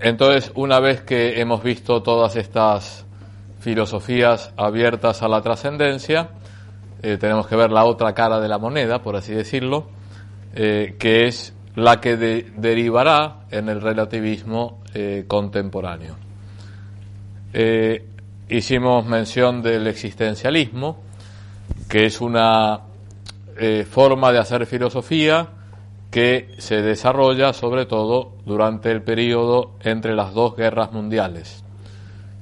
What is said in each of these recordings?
Entonces, una vez que hemos visto todas estas filosofías abiertas a la trascendencia, eh, tenemos que ver la otra cara de la moneda, por así decirlo, eh, que es la que derivará en el relativismo eh, contemporáneo. hicimos mención del existencialismo, que es una forma de hacer filosofía que se desarrolla sobre todo durante el periodo entre las dos guerras mundiales,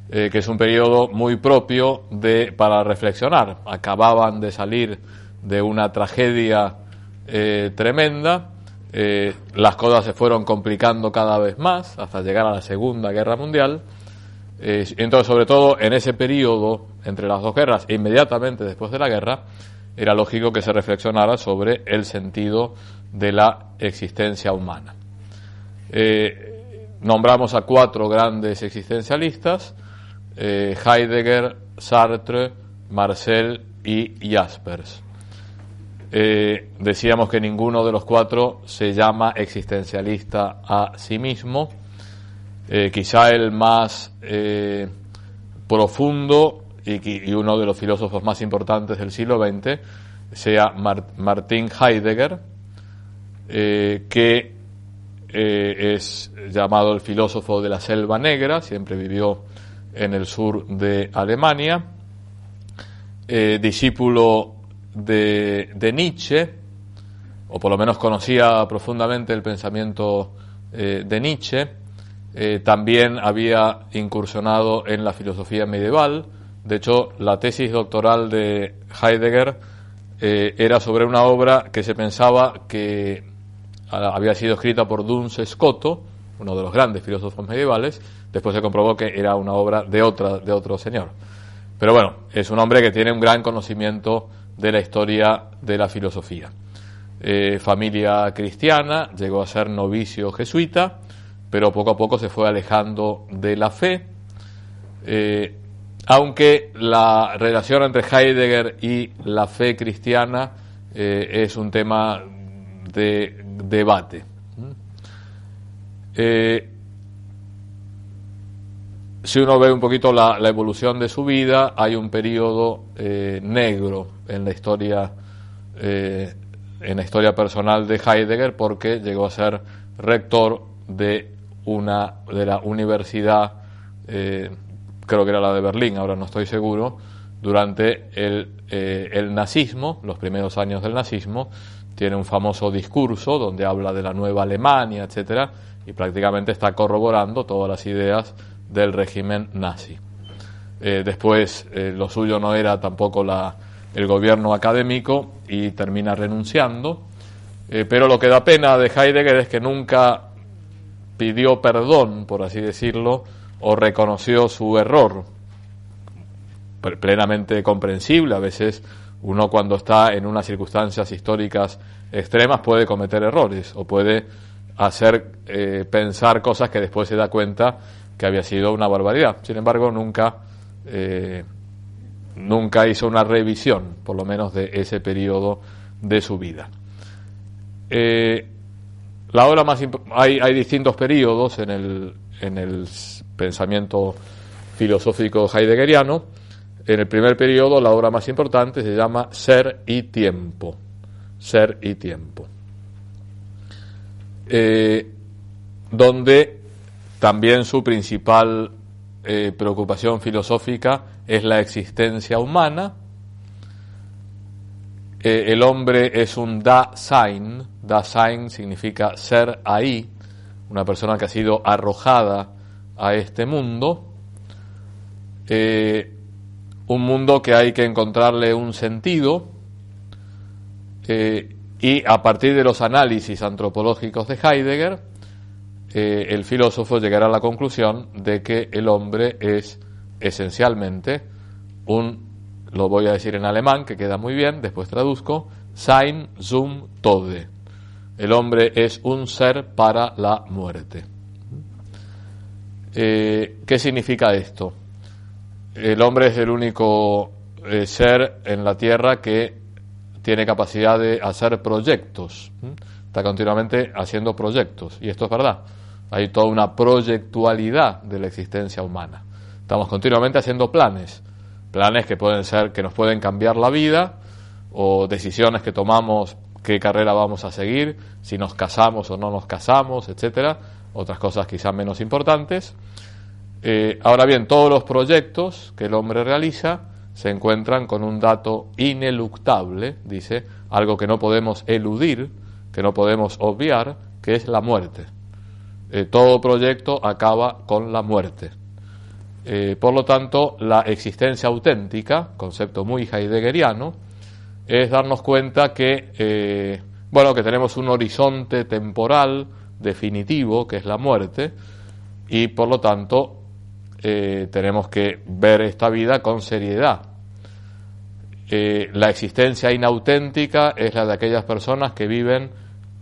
eh, que es un periodo muy propio de, para reflexionar. Acababan de salir de una tragedia eh, tremenda, eh, las cosas se fueron complicando cada vez más hasta llegar a la Segunda Guerra Mundial. entonces, sobre todo en ese periodo entre las dos guerras, inmediatamente después de la guerra, era lógico que se reflexionara sobre el sentido de la existencia humana. Eh, nombramos a cuatro grandes existencialistas, eh, Heidegger, Sartre, Marcel y Jaspers. Eh, decíamos que ninguno de los cuatro se llama existencialista a sí mismo. quizá el más profundo y, uno de los filósofos más importantes del siglo XX sea Martin Heidegger, eh, que eh, es llamado el filósofo de la selva negra, siempre vivió en el sur de Alemania, eh, discípulo de, de, Nietzsche, o por lo menos conocía profundamente el pensamiento de Nietzsche, también había incursionado en la filosofía medieval, de hecho la tesis doctoral de Heidegger era sobre una obra que se pensaba que había sido escrita por Duns Scoto, uno de los grandes filósofos medievales, después se comprobó que era una obra de, otra, de otro señor. Pero bueno, es un hombre que tiene un gran conocimiento de la historia de la filosofía. Eh, familia cristiana, llegó a ser novicio jesuita, pero poco a poco se fue alejando de la fe, eh, aunque la relación entre Heidegger y la fe cristiana eh, es un tema de debate. Eh, si uno ve un poquito la, evolución de su vida, hay un periodo eh, negro en la historia en la historia personal de Heidegger porque llegó a ser rector de una de la universidad creo que era la de Berlín, ahora no estoy seguro, durante el, el nazismo, los primeros años del nazismo, tiene un famoso discurso donde habla de la nueva Alemania, etcétera, y prácticamente está corroborando todas las ideas del régimen nazi. Eh, después, eh, lo suyo no era tampoco la, el gobierno académico y termina renunciando, eh, pero lo que da pena de Heidegger es que nunca pidió perdón, por así decirlo, o reconoció su error, plenamente comprensible, a veces uno cuando está en unas circunstancias históricas extremas puede cometer errores o puede hacer eh, pensar cosas que después se da cuenta que había sido una barbaridad. Sin embargo, nunca, eh, nunca hizo una revisión, por lo menos de ese periodo de su vida. Eh, la obra más hay, hay distintos periodos en el, en el pensamiento filosófico heideggeriano en el primer periodo, la obra más importante se llama Ser y Tiempo. Ser y Tiempo. Eh, donde también su principal eh, preocupación filosófica es la existencia humana. Eh, el hombre es un Dasein. Dasein significa ser ahí, una persona que ha sido arrojada a este mundo un mundo que hay que encontrarle un sentido eh, y a partir de los análisis antropológicos de Heidegger eh, el filósofo llegará a la conclusión de que el hombre es esencialmente un, lo voy a decir en alemán, que queda muy bien, después traduzco, sein zum Tode. El hombre es un ser para la muerte. Eh, ¿Qué significa esto? El hombre es el único eh, ser en la Tierra que tiene capacidad de hacer proyectos. Está continuamente haciendo proyectos. Y esto es verdad. Hay toda una proyectualidad de la existencia humana. Estamos continuamente haciendo planes. Planes que pueden ser, que nos pueden cambiar la vida, o decisiones que tomamos, qué carrera vamos a seguir, si nos casamos o no nos casamos, etcétera. Otras cosas quizás menos importantes. Eh, ahora bien, todos los proyectos que el hombre realiza se encuentran con un dato ineluctable, dice, algo que no podemos eludir, que no podemos obviar, que es la muerte. Eh, todo proyecto acaba con la muerte. Eh, por lo tanto, la existencia auténtica, concepto muy heideggeriano, es darnos cuenta que, bueno, que tenemos un horizonte temporal definitivo, que es la muerte, y por lo tanto eh, tenemos que ver esta vida con seriedad. Eh, la existencia inauténtica es la de aquellas personas que viven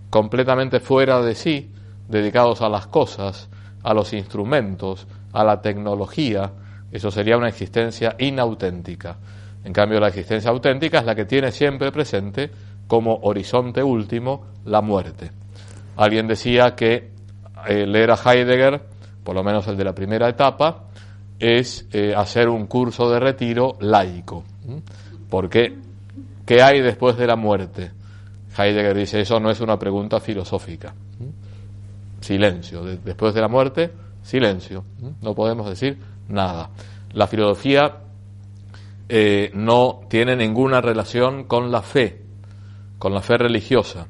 completamente fuera de sí, dedicados a las cosas, a los instrumentos, a la tecnología. Eso sería una existencia inauténtica. En cambio, la existencia auténtica es la que tiene siempre presente como horizonte último la muerte. Alguien decía que eh, leer a Heidegger, por lo menos el de la primera etapa, es eh, hacer un curso de retiro laico. Porque, ¿qué hay después de la muerte? Heidegger dice, eso no es una pregunta filosófica. Silencio. después de la muerte, silencio. No podemos decir nada. La filosofía eh, no tiene ninguna relación con la fe, con la fe religiosa.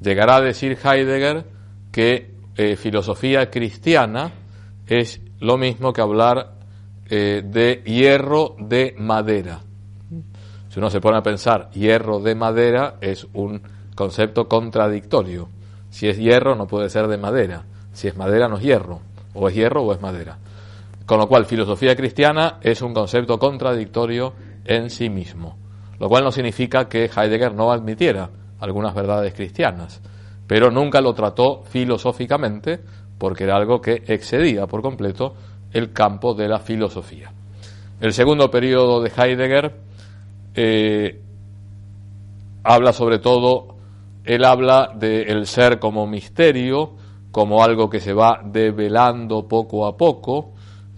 Llegará a decir Heidegger que eh, filosofía cristiana es lo mismo que hablar eh, de hierro de madera. Si uno se pone a pensar, hierro de madera es un concepto contradictorio. Si es hierro no puede ser de madera. Si es madera no es hierro. O es hierro o es madera. Con lo cual, filosofía cristiana es un concepto contradictorio en sí mismo. Lo cual no significa que Heidegger no admitiera algunas verdades cristianas, pero nunca lo trató filosóficamente porque era algo que excedía por completo el campo de la filosofía. El segundo periodo de Heidegger eh, habla sobre todo, él habla del ser como misterio, como algo que se va develando poco a poco,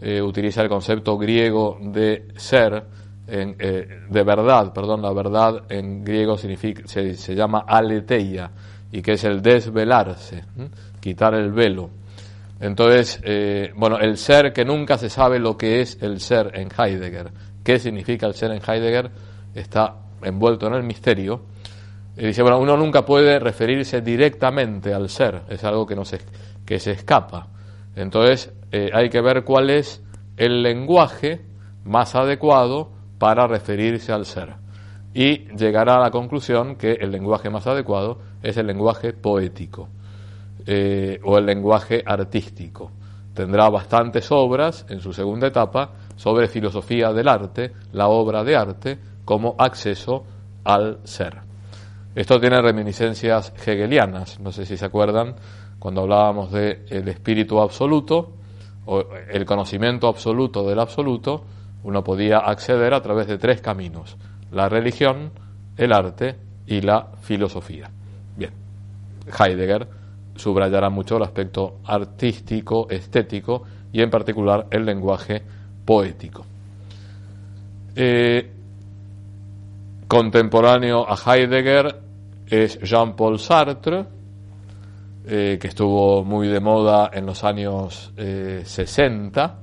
eh, utiliza el concepto griego de ser, eh, de verdad, perdón, la verdad en griego significa, se, llama aletheia, y que es el desvelarse, quitar el velo. Entonces, eh, bueno, el ser que nunca se sabe lo que es el ser en Heidegger, qué significa el ser en Heidegger, está envuelto en el misterio. Dice, bueno, uno nunca puede referirse directamente al ser, es algo que, no se, que se escapa. Entonces, eh, hay que ver cuál es el lenguaje más adecuado para referirse al ser. Y llegará a la conclusión que el lenguaje más adecuado es el lenguaje poético. Eh, o el lenguaje artístico. Tendrá bastantes obras en su segunda etapa sobre filosofía del arte, la obra de arte, como acceso al ser. Esto tiene reminiscencias hegelianas, no sé si se acuerdan, cuando hablábamos de el espíritu absoluto o el conocimiento absoluto del absoluto, uno podía acceder a través de tres caminos, la religión, el arte y la filosofía. Bien, Heidegger subrayará mucho el aspecto artístico, estético y en particular el lenguaje poético. Eh, contemporáneo a Heidegger es Jean-Paul Sartre, eh, que estuvo muy de moda en los años 60.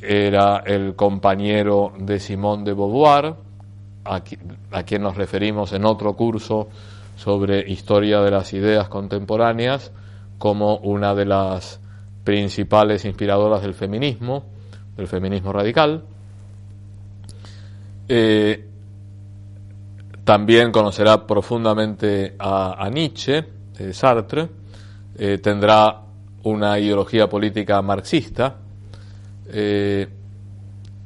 Eh, Era el compañero de Simone de Beauvoir, a quien nos referimos en otro curso sobre historia de las ideas contemporáneas como una de las principales inspiradoras del feminismo, del feminismo radical. Eh, también conocerá profundamente a, Nietzsche, Sartre, eh, tendrá una ideología política marxista eh,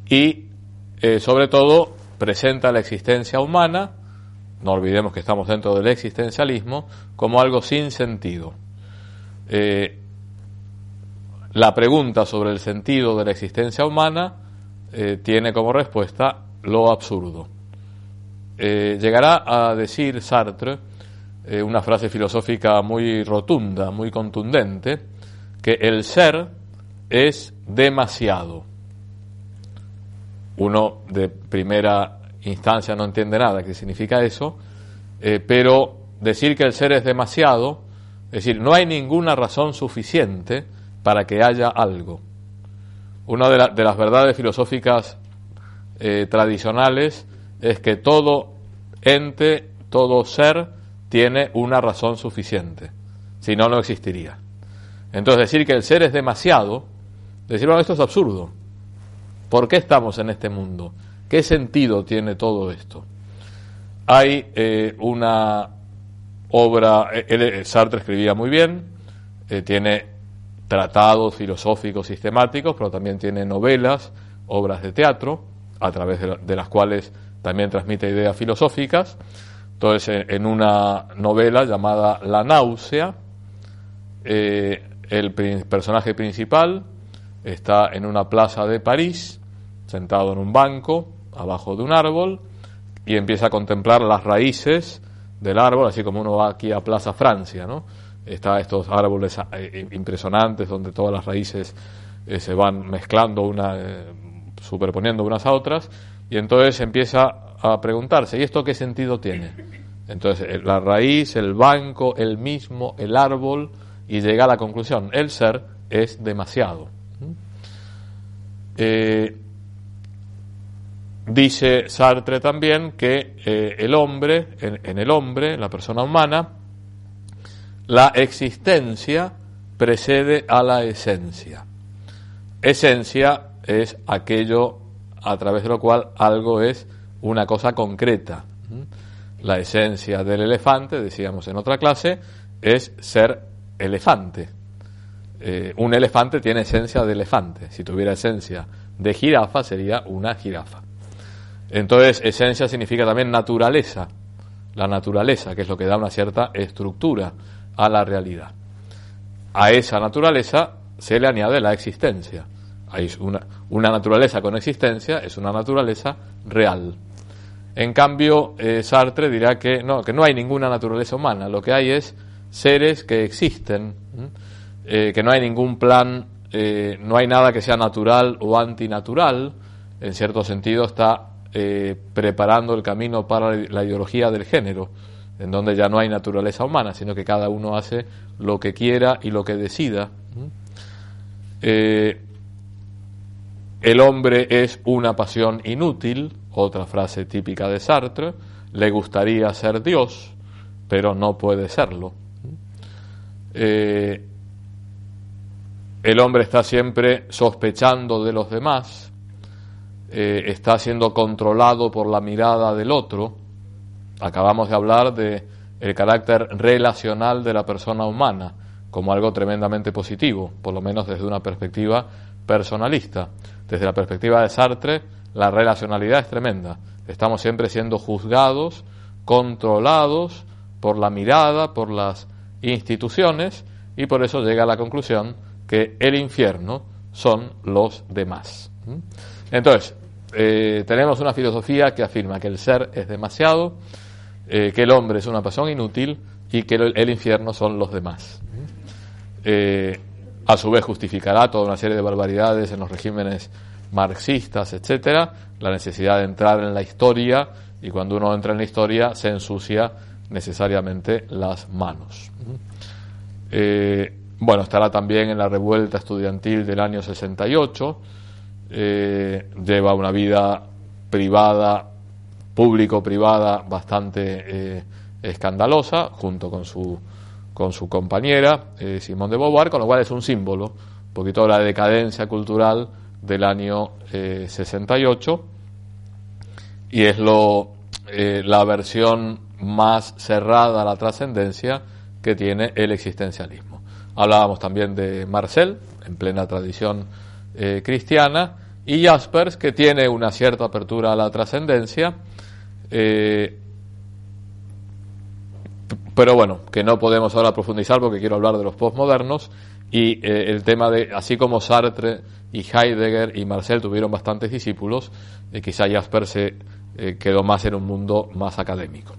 y eh, sobre todo presenta la existencia humana, no olvidemos que estamos dentro del existencialismo, como algo sin sentido. La pregunta sobre el sentido de la existencia humana tiene como respuesta lo absurdo. llegará a decir Sartre una frase filosófica muy rotunda, muy contundente, que el ser es demasiado. Uno de primera instancia no entiende nada qué significa eso, eh, pero decir que el ser es demasiado, es decir, no hay ninguna razón suficiente para que haya algo. Una de, las verdades filosóficas eh, tradicionales es que todo ente, todo ser, tiene una razón suficiente. Si no, no existiría. Entonces decir que el ser es demasiado, decir, bueno, esto es absurdo. ¿Por qué estamos en este mundo? ¿Qué sentido tiene todo esto? Hay eh, una obra, eh, eh, Sartre escribía muy bien, tiene tratados filosóficos sistemáticos, pero también tiene novelas, obras de teatro, a través de, las cuales también transmite ideas filosóficas. Entonces, en, una novela llamada La náusea, el personaje principal está en una plaza de París, sentado en un banco, abajo de un árbol, y empieza a contemplar las raíces del árbol, así como uno va aquí a Plaza Francia, ¿no? Está estos árboles eh, impresionantes donde todas las raíces eh, se van mezclando, una, eh, superponiendo unas a otras, y entonces empieza a preguntarse, ¿y esto qué sentido tiene? Entonces, la raíz, el banco, el mismo, el árbol, y llega a la conclusión, el ser es demasiado. Eh, dice Sartre también que eh, el hombre, en, el hombre, la persona humana, la existencia precede a la esencia. Esencia es aquello a través de lo cual algo es una cosa concreta. La esencia del elefante, decíamos en otra clase, es ser elefante. Eh, un elefante tiene esencia de elefante. Si tuviera esencia de jirafa, sería una jirafa. Entonces, esencia significa también naturaleza. La naturaleza, que es lo que da una cierta estructura a la realidad. A esa naturaleza se le añade la existencia. Hay una, una naturaleza con existencia es una naturaleza real. En cambio, eh, Sartre dirá que no, que no hay ninguna naturaleza humana. Lo que hay es seres que existen, eh, que no hay ningún plan, eh, no hay nada que sea natural o antinatural, en cierto sentido está preparando el camino para la ideología del género, en donde ya no hay naturaleza humana, sino que cada uno hace lo que quiera y lo que decida. El hombre es una pasión inútil, otra frase típica de Sartre, le gustaría ser Dios, pero no puede serlo. Eh, el hombre está siempre sospechando de los demás, eh, está siendo controlado por la mirada del otro. Acabamos de hablar de el carácter relacional de la persona humana como algo tremendamente positivo, por lo menos desde una perspectiva personalista. Desde la perspectiva de Sartre, la relacionalidad es tremenda. Estamos siempre siendo juzgados, controlados por la mirada, por las instituciones y por eso llega a la conclusión que el infierno son los demás. Entonces, eh, tenemos una filosofía que afirma que el ser es demasiado, eh, que el hombre es una pasión inútil y que el, infierno son los demás. Eh, a su vez justificará toda una serie de barbaridades en los regímenes marxistas, etcétera, la necesidad de entrar en la historia y cuando uno entra en la historia se ensucia necesariamente las manos. Eh, bueno, estará también en la revuelta estudiantil del año 68, eh, lleva una vida privada, público-privada, bastante eh, escandalosa, junto con su, con su compañera, Simón de Beauvoir, con lo cual es un símbolo, un poquito de la decadencia cultural del año 68, y es lo, la versión más cerrada a la trascendencia que tiene el existencialismo. Hablábamos también de Marcel, en plena tradición eh, cristiana, y Jaspers, que tiene una cierta apertura a la trascendencia, eh, pero bueno, que no podemos ahora profundizar porque quiero hablar de los postmodernos y eh, el tema de, así como Sartre y Heidegger y Marcel tuvieron bastantes discípulos, quizá Jaspers se quedó más en un mundo más académico.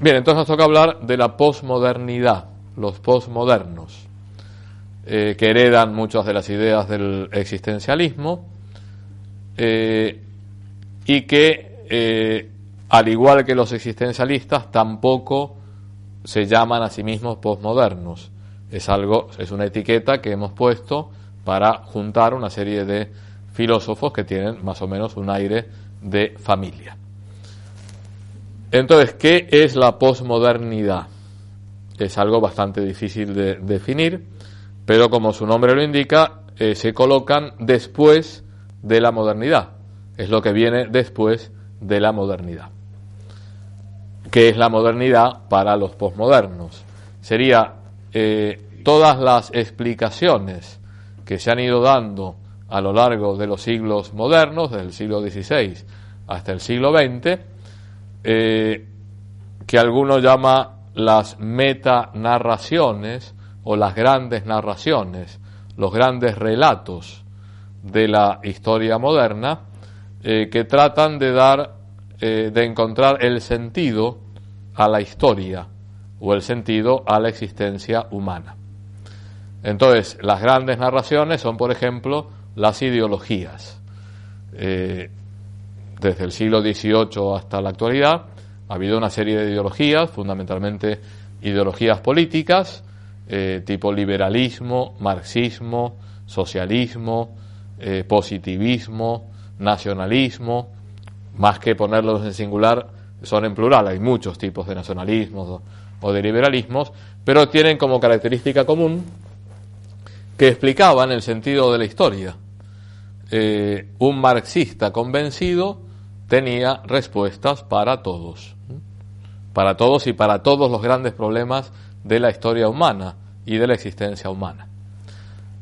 Bien, entonces nos toca hablar de la posmodernidad, los posmodernos, eh, que heredan muchas de las ideas del existencialismo eh, y que, eh, al igual que los existencialistas, tampoco se llaman a sí mismos posmodernos. Es algo, es una etiqueta que hemos puesto para juntar una serie de filósofos que tienen más o menos un aire de familia. Entonces, ¿qué es la posmodernidad? Es algo bastante difícil de definir, pero como su nombre lo indica, eh, se colocan después de la modernidad. Es lo que viene después de la modernidad. ¿Qué es la modernidad para los posmodernos? Sería eh, todas las explicaciones que se han ido dando a lo largo de los siglos modernos, desde el siglo XVI hasta el siglo XX, eh, que algunos llama las metanarraciones o las grandes narraciones, los grandes relatos de la historia moderna, eh, que tratan de dar, eh, de encontrar el sentido a la historia o el sentido a la existencia humana. Entonces, las grandes narraciones son, por ejemplo, las ideologías desde el siglo XVIII hasta la actualidad, ha habido una serie de ideologías, fundamentalmente ideologías políticas, eh, tipo liberalismo, marxismo, socialismo, eh, positivismo, nacionalismo, más que ponerlos en singular, son en plural, hay muchos tipos de nacionalismos o de liberalismos, pero tienen como característica común que explicaban el sentido de la historia. Eh, un marxista convencido tenía respuestas para todos, para todos y para todos los grandes problemas de la historia humana y de la existencia humana.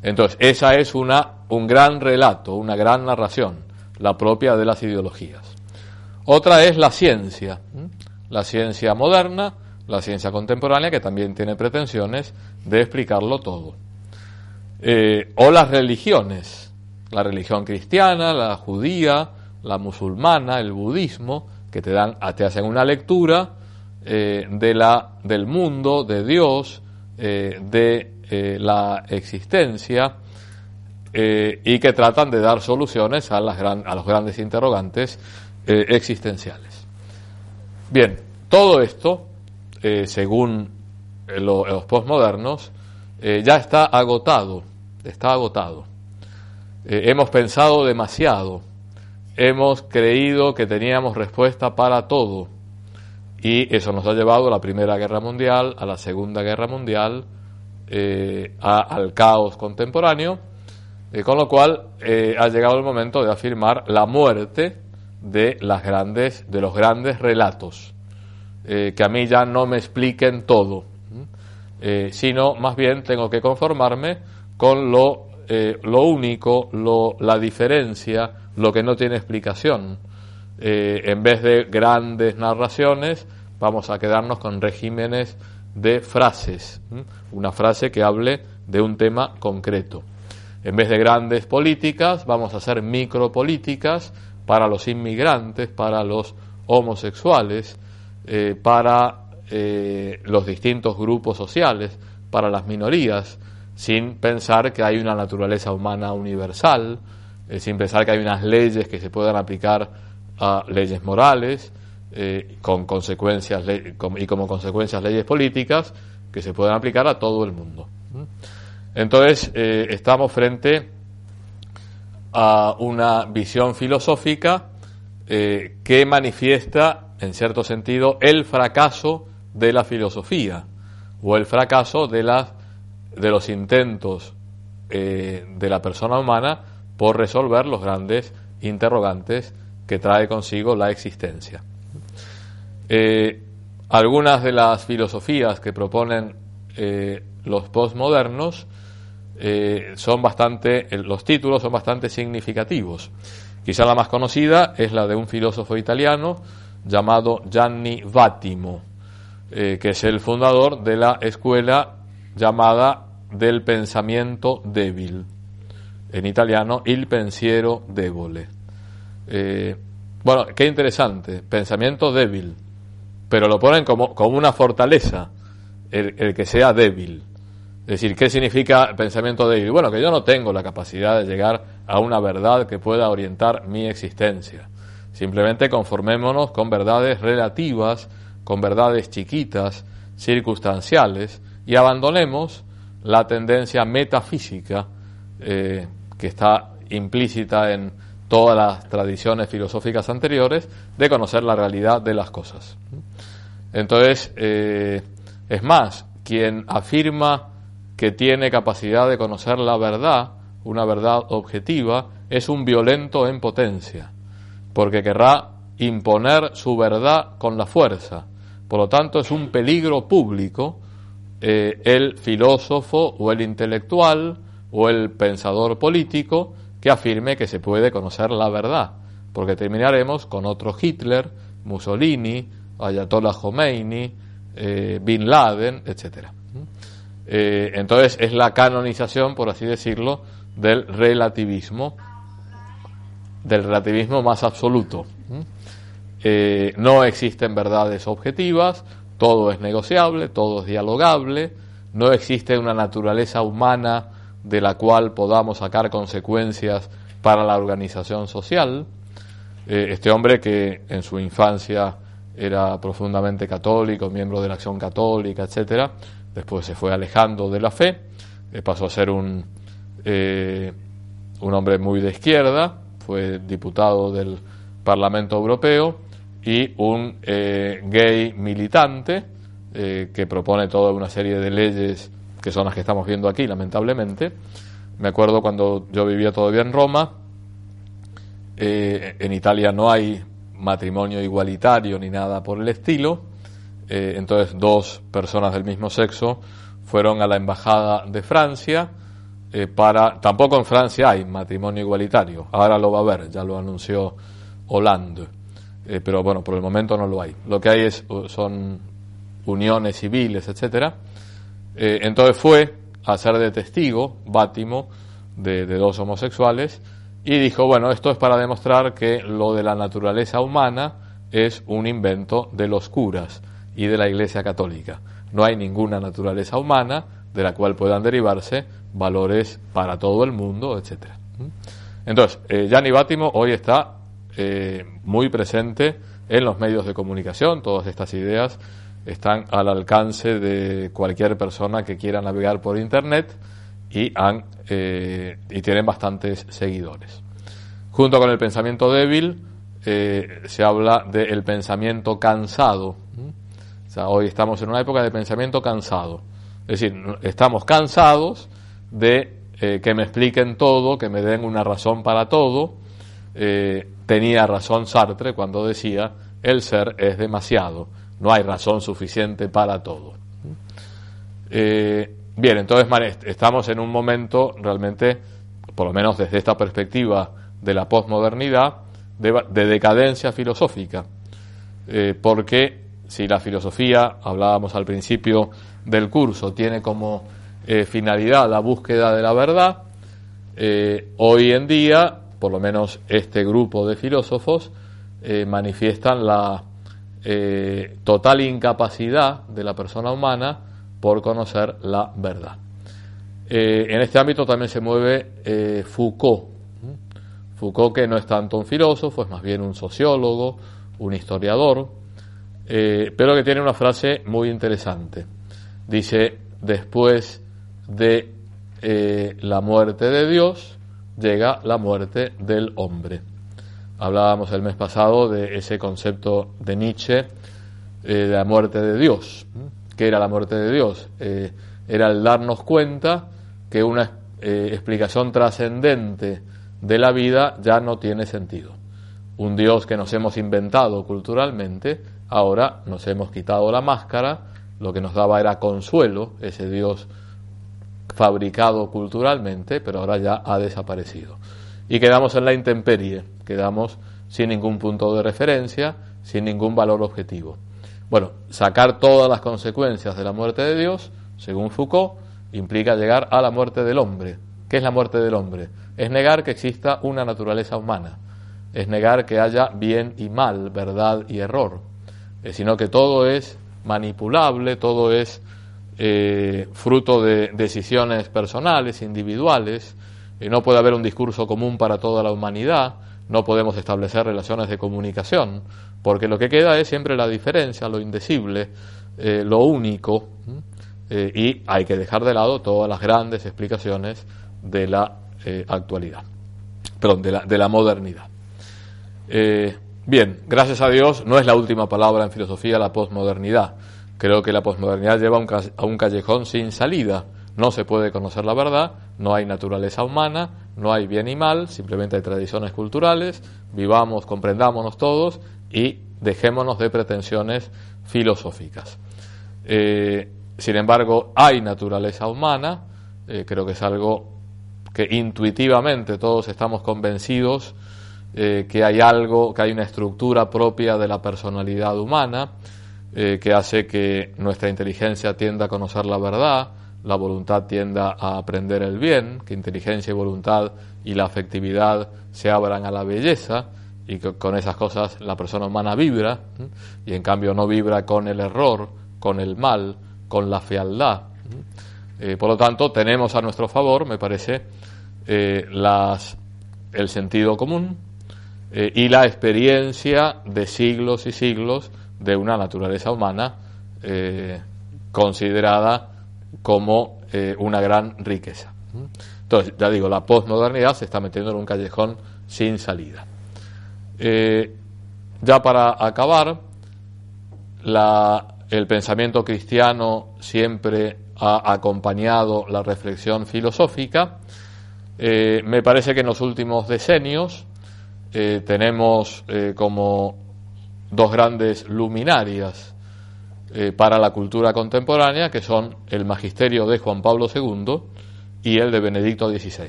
Entonces, esa es una, un gran relato, una gran narración, la propia de las ideologías. Otra es la ciencia, la ciencia moderna, la ciencia contemporánea, que también tiene pretensiones de explicarlo todo. Eh, o las religiones, la religión cristiana, la judía, la musulmana, el budismo, que te dan, te hacen una lectura eh, de la, del mundo, de Dios, eh, de la existencia, y que tratan de dar soluciones a los grandes interrogantes existenciales. Bien, todo esto, según los postmodernos, ya está agotado, está agotado. hemos pensado demasiado hemos creído que teníamos respuesta para todo y eso nos ha llevado a la Primera Guerra Mundial, a la Segunda Guerra Mundial, eh, al caos contemporáneo, eh, con lo cual eh, ha llegado el momento de afirmar la muerte de las grandes, de los grandes relatos, que a mí ya no me expliquen todo, sino más bien tengo que conformarme con lo, lo único, lo, la diferencia, lo que no tiene explicación. Eh, en vez de grandes narraciones, vamos a quedarnos con regímenes de frases, una frase que hable de un tema concreto. En vez de grandes políticas, vamos a hacer micropolíticas para los inmigrantes, para los homosexuales, eh, para eh, los distintos grupos sociales, para las minorías, sin pensar que hay una naturaleza humana universal, eh, sin pensar que hay unas leyes que se puedan aplicar a leyes morales con consecuencias y como consecuencias leyes políticas que se puedan aplicar a todo el mundo. Entonces, eh, estamos frente a una visión filosófica que manifiesta, en cierto sentido, el fracaso de la filosofía o el fracaso de, las, de los intentos de la persona humana por resolver los grandes interrogantes que trae consigo la existencia. Eh, algunas de las filosofías que proponen eh, los postmodernos eh, son bastante, los títulos son bastante significativos. Quizá la más conocida es la de un filósofo italiano llamado Gianni Vattimo, que es el fundador de la escuela llamada del pensamiento débil, en italiano il pensiero debole. bueno, qué interesante, pensamiento débil pero lo ponen como, como una fortaleza, el, que sea débil. Es decir, ¿qué significa pensamiento débil? Bueno, que yo no tengo la capacidad de llegar a una verdad que pueda orientar mi existencia. Simplemente conformémonos con verdades relativas, con verdades chiquitas, circunstanciales, y abandonemos la tendencia metafísica eh, que está implícita en todas las tradiciones filosóficas anteriores de conocer la realidad de las cosas. Entonces, eh, es más, quien afirma que tiene capacidad de conocer la verdad, una verdad objetiva, es un violento en potencia, porque querrá imponer su verdad con la fuerza. Por lo tanto, es un peligro público eh, el filósofo o el intelectual o el pensador político que afirme que se puede conocer la verdad, porque terminaremos con otro Hitler, Mussolini, Ayatollah Khomeini, eh, Bin Laden, etc. Eh, entonces es la canonización, por así decirlo, del relativismo, del relativismo más absoluto. Eh, no existen verdades objetivas, todo es negociable, todo es dialogable, no existe una naturaleza humana de la cual podamos sacar consecuencias para la organización social. este hombre que en su infancia era profundamente católico, miembro de la Acción Católica, etcétera. Después se fue alejando de la fe, eh, pasó a ser un, eh, un hombre muy de izquierda, fue diputado del Parlamento Europeo y un eh, gay militante que propone toda una serie de leyes que son las que estamos viendo aquí, lamentablemente. Me acuerdo cuando yo vivía todavía en Roma, en Italia no hay matrimonio igualitario ni nada por el estilo. Eh, entonces dos personas del mismo sexo fueron a la embajada de Francia eh, para tampoco en Francia hay matrimonio igualitario ahora lo va a haber ya lo anunció Hollande. Eh, pero bueno por el momento no lo hay. Lo que hay es son uniones civiles etcétera. Entonces fue a ser de testigo Bátimo de dos homosexuales y dijo, bueno, esto es para demostrar que lo de la naturaleza humana es un invento de los curas y de la Iglesia Católica. No hay ninguna naturaleza humana de la cual puedan derivarse valores para todo el mundo, etc. Entonces, eh, Gianni Bátimo hoy está eh, muy presente en los medios de comunicación, todas estas ideas están al alcance de cualquier persona que quiera navegar por Internet y, han, eh, y tienen bastantes seguidores. Junto con el pensamiento débil eh, se habla del pensamiento cansado. Hoy estamos en una época de pensamiento cansado. Es decir, estamos cansados de eh, que me expliquen todo, que me den una razón para todo. tenía razón Sartre cuando decía, el ser es demasiado, no hay razón suficiente para todo. Bien, entonces estamos en un momento realmente, por lo menos desde esta perspectiva de la posmodernidad, de, decadencia filosófica. Eh, porque si la filosofía, hablábamos al principio del curso, tiene como eh, finalidad la búsqueda de la verdad, eh, hoy en día, por lo menos este grupo de filósofos, manifiestan la total incapacidad de la persona humana por conocer la verdad. Eh, en este ámbito también se mueve eh, Foucault. Foucault que no es tanto un filósofo, es más bien un sociólogo, un historiador, eh, pero que tiene una frase muy interesante. Dice, después de la muerte de Dios, llega la muerte del hombre. Hablábamos el mes pasado de ese concepto de Nietzsche de la muerte de Dios que era la muerte de Dios. Eh, era el darnos cuenta que una eh, explicación trascendente de la vida ya no tiene sentido. Un Dios que nos hemos inventado culturalmente, ahora nos hemos quitado la máscara lo que nos daba era consuelo, ese Dios fabricado culturalmente, pero ahora ya ha desaparecido. Y quedamos en la intemperie, quedamos sin ningún punto de referencia, sin ningún valor objetivo. Bueno, sacar todas las consecuencias de la muerte de Dios, según Foucault, implica llegar a la muerte del hombre. ¿Qué es la muerte del hombre? Es negar que exista una naturaleza humana, es negar que haya bien y mal, verdad y error, eh, sino que todo es manipulable, todo es eh, fruto de decisiones personales, individuales, eh, no puede haber un discurso común para toda la humanidad, no podemos establecer relaciones de comunicación, porque lo que queda es siempre la diferencia, lo indecible, lo único, y hay que dejar de lado todas las grandes explicaciones de la actualidad, perdón, de la, de la modernidad. Eh, bien, gracias a Dios no es la última palabra en filosofía la posmodernidad. Creo que la posmodernidad lleva a un callejón sin salida. No se puede conocer la verdad, no hay naturaleza humana, no hay bien y mal, simplemente hay tradiciones culturales, vivamos, comprendámonos todos y dejémonos de pretensiones filosóficas. Eh, sin embargo, hay naturaleza humana, eh, creo que es algo que intuitivamente todos estamos convencidos eh, que hay algo, que hay una estructura propia de la personalidad humana, eh, que hace que nuestra inteligencia tienda a conocer la verdad, la voluntad tienda a aprender el bien, que inteligencia y voluntad y la afectividad se abran a la belleza y que con esas cosas la persona humana vibra y en cambio no vibra con el error, con el mal, con la fealdad. Eh, por lo tanto, tenemos a nuestro favor, me parece, las, el sentido común, eh, y la experiencia de siglos y siglos de una naturaleza humana eh, considerada como eh, una gran riqueza. Entonces, ya digo, la posmodernidad se está metiendo en un callejón sin salida. ya para acabar, el pensamiento cristiano siempre ha acompañado la reflexión filosófica. me parece que en los últimos decenios eh, tenemos eh, como dos grandes luminarias eh, para la cultura contemporánea, que son el magisterio de Juan Pablo II y el de Benedicto XVI,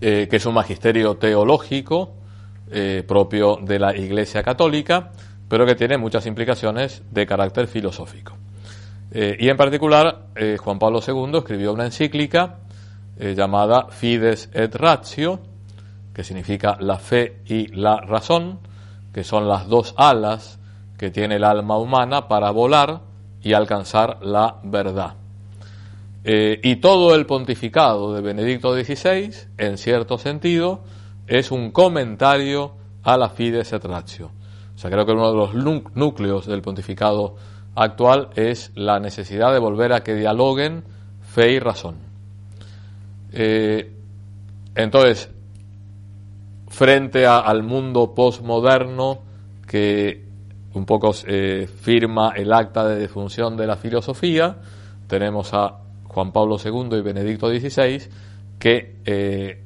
que es un magisterio teológico propio de la Iglesia Católica, pero que tiene muchas implicaciones de carácter filosófico. y en particular, Juan Pablo II escribió una encíclica llamada Fides et Ratio, que significa la fe y la razón, que son las dos alas que tiene el alma humana para volar y alcanzar la verdad. Eh, y todo el pontificado de Benedicto XVI, en cierto sentido, es un comentario a la Fides et Ratio. O sea, creo que uno de los núcleos del pontificado actual es la necesidad de volver a que dialoguen fe y razón. Eh, entonces, frente al mundo postmoderno que un poco eh, firma el acta de defunción de la filosofía, tenemos a Juan Pablo II y Benedicto XVI que eh,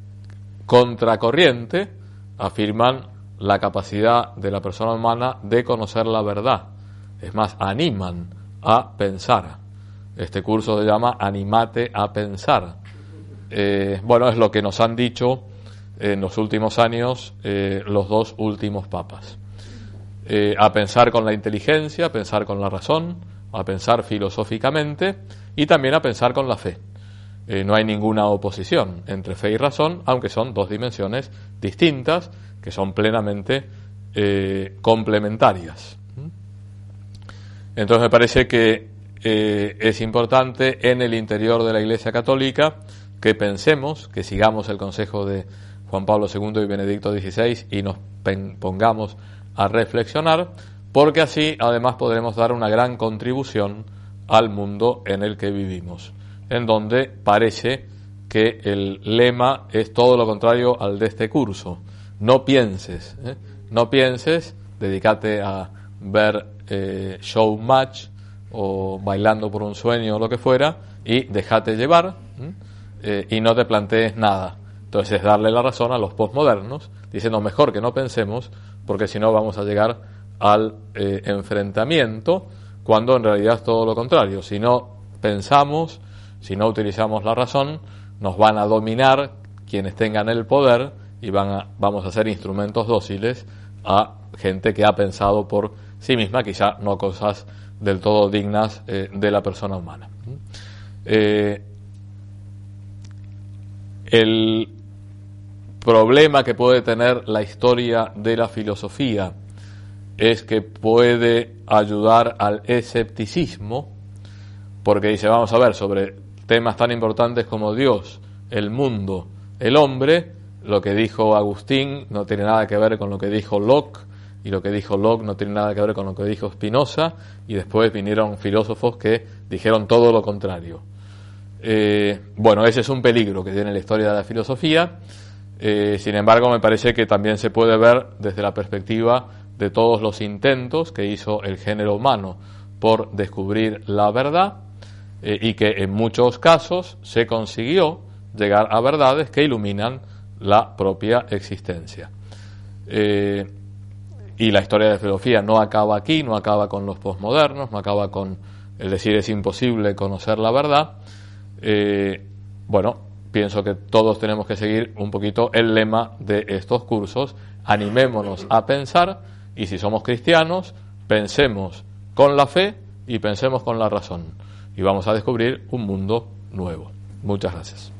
contracorriente afirman la capacidad de la persona humana de conocer la verdad. Es más, animan a pensar. Este curso se llama Animate a pensar. Eh, bueno, es lo que nos han dicho en los últimos años eh, los dos últimos papas. Eh, a pensar con la inteligencia, a pensar con la razón, a pensar filosóficamente y también a pensar con la fe. Eh, no hay ninguna oposición entre fe y razón, aunque son dos dimensiones distintas que son plenamente complementarias. Entonces me parece que es importante en el interior de la Iglesia Católica que pensemos, que sigamos el consejo de Juan Pablo II y Benedicto XVI y nos pongamos a reflexionar, porque así además podremos dar una gran contribución al mundo en el que vivimos, en donde parece que el lema es todo lo contrario al de este curso. No pienses, ¿eh? no pienses, dedícate a ver eh, show match o bailando por un sueño o lo que fuera y déjate llevar eh, y no te plantees nada entonces es darle la razón a los postmodernos, diciendo mejor que no pensemos, porque si no vamos a llegar al eh, enfrentamiento cuando en realidad es todo lo contrario. Si no pensamos, si no utilizamos la razón, nos van a dominar quienes tengan el poder y van a, vamos a ser instrumentos dóciles a gente que ha pensado por sí misma, quizá no cosas del todo dignas eh, de la persona humana. Eh, el problema que puede tener la historia de la filosofía es que puede ayudar al escepticismo, porque dice, vamos a ver, sobre temas tan importantes como Dios, el mundo, el hombre, lo que dijo Agustín no tiene nada que ver con lo que dijo Locke, y lo que dijo Locke no tiene nada que ver con lo que dijo Spinoza, y después vinieron filósofos que dijeron todo lo contrario. Eh, bueno, ese es un peligro que tiene la historia de la filosofía, eh, sin embargo me parece que también se puede ver desde la perspectiva de todos los intentos que hizo el género humano por descubrir la verdad eh, y que en muchos casos se consiguió llegar a verdades que iluminan la propia existencia. Eh, y la historia de la filosofía no acaba aquí, no acaba con los posmodernos, no acaba con el decir es imposible conocer la verdad. Bueno, pienso que todos tenemos que seguir un poquito el lema de estos cursos, animémonos a pensar y si somos cristianos, pensemos con la fe y pensemos con la razón y vamos a descubrir un mundo nuevo. Muchas gracias.